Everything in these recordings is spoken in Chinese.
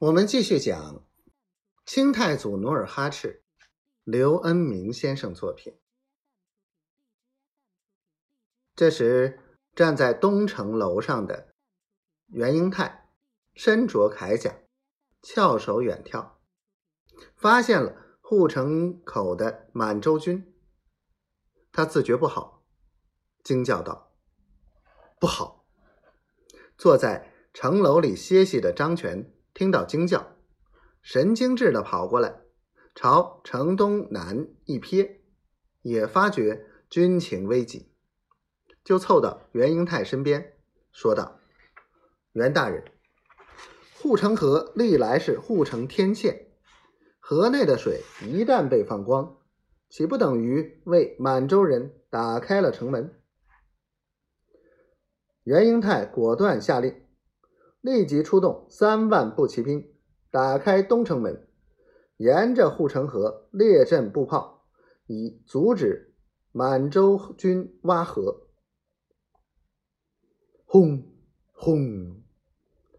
我们继续讲清太祖努尔哈赤，刘恩明先生作品。这时，站在东城楼上的袁英泰身着铠甲，翘首远眺，发现了护城口的满洲军。他自觉不好，惊叫道：“不好！”坐在城楼里歇息的张全听到惊叫，神经质的跑过来，朝城东南一瞥，也发觉军情危急，就凑到袁英泰身边，说道：“袁大人，护城河历来是护城天堑，河内的水一旦被放光，岂不等于为满洲人打开了城门？”袁英泰果断下令，立即出动三万步骑兵，打开东城门，沿着护城河列阵布炮，以阻止满洲军挖河。轰轰，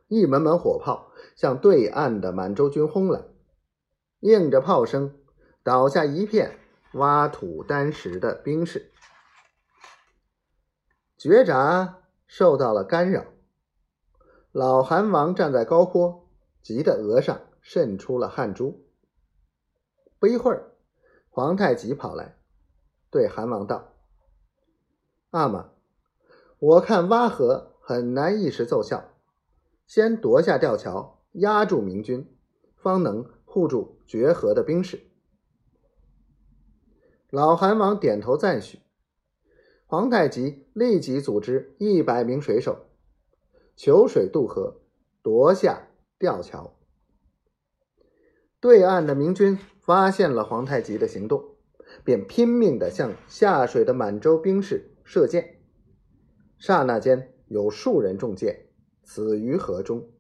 一门门火炮向对岸的满洲军轰来，应着炮声，倒下一片挖土担石的兵士，觉闸。受到了干扰，老韩王站在高坡，急得额上渗出了汗珠。不一会儿，皇太极跑来，对韩王道：“阿玛，我看挖河很难一时奏效，先夺下吊桥，压住明军，方能护住决河的兵士。”老韩王点头赞许。皇太极立即组织一百名水手，求水渡河，夺下吊桥。对岸的明军发现了皇太极的行动，便拼命的向下水的满洲兵士射箭。刹那间，有数人中箭，死于河中。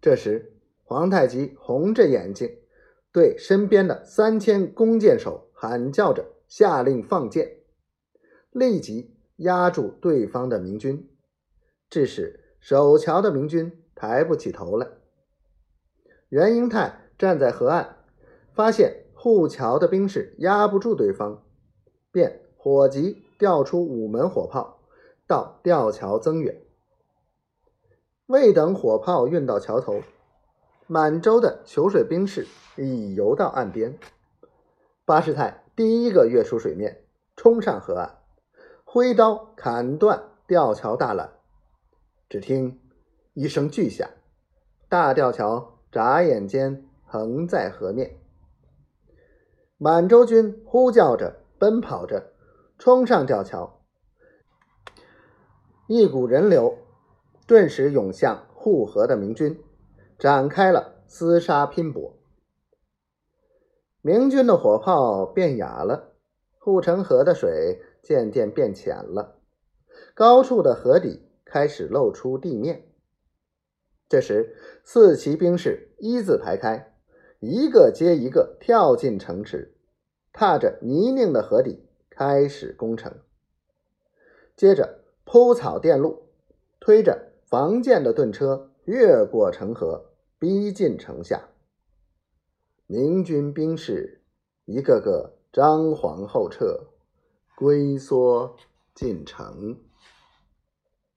这时，皇太极红着眼睛，对身边的三千弓箭手喊叫着，下令放箭。立即压住对方的明军，致使守桥的明军抬不起头来。袁英泰站在河岸，发现护桥的兵士压不住对方，便火急调出五门火炮到吊桥增援。未等火炮运到桥头，满洲的求水兵士已游到岸边。巴士泰第一个跃出水面，冲上河岸。挥刀砍断吊桥大缆，只听一声巨响，大吊桥眨眼间横在河面。满洲军呼叫着，奔跑着，冲上吊桥，一股人流顿时涌向护河的明军，展开了厮杀拼搏。明军的火炮变哑了，护城河的水。渐渐变浅了，高处的河底开始露出地面。这时，四骑兵士一字排开，一个接一个跳进城池，踏着泥泞的河底开始攻城。接着铺草垫路，推着防箭的盾车越过城河，逼近城下。明军兵士一个个张皇后撤。龟缩进城。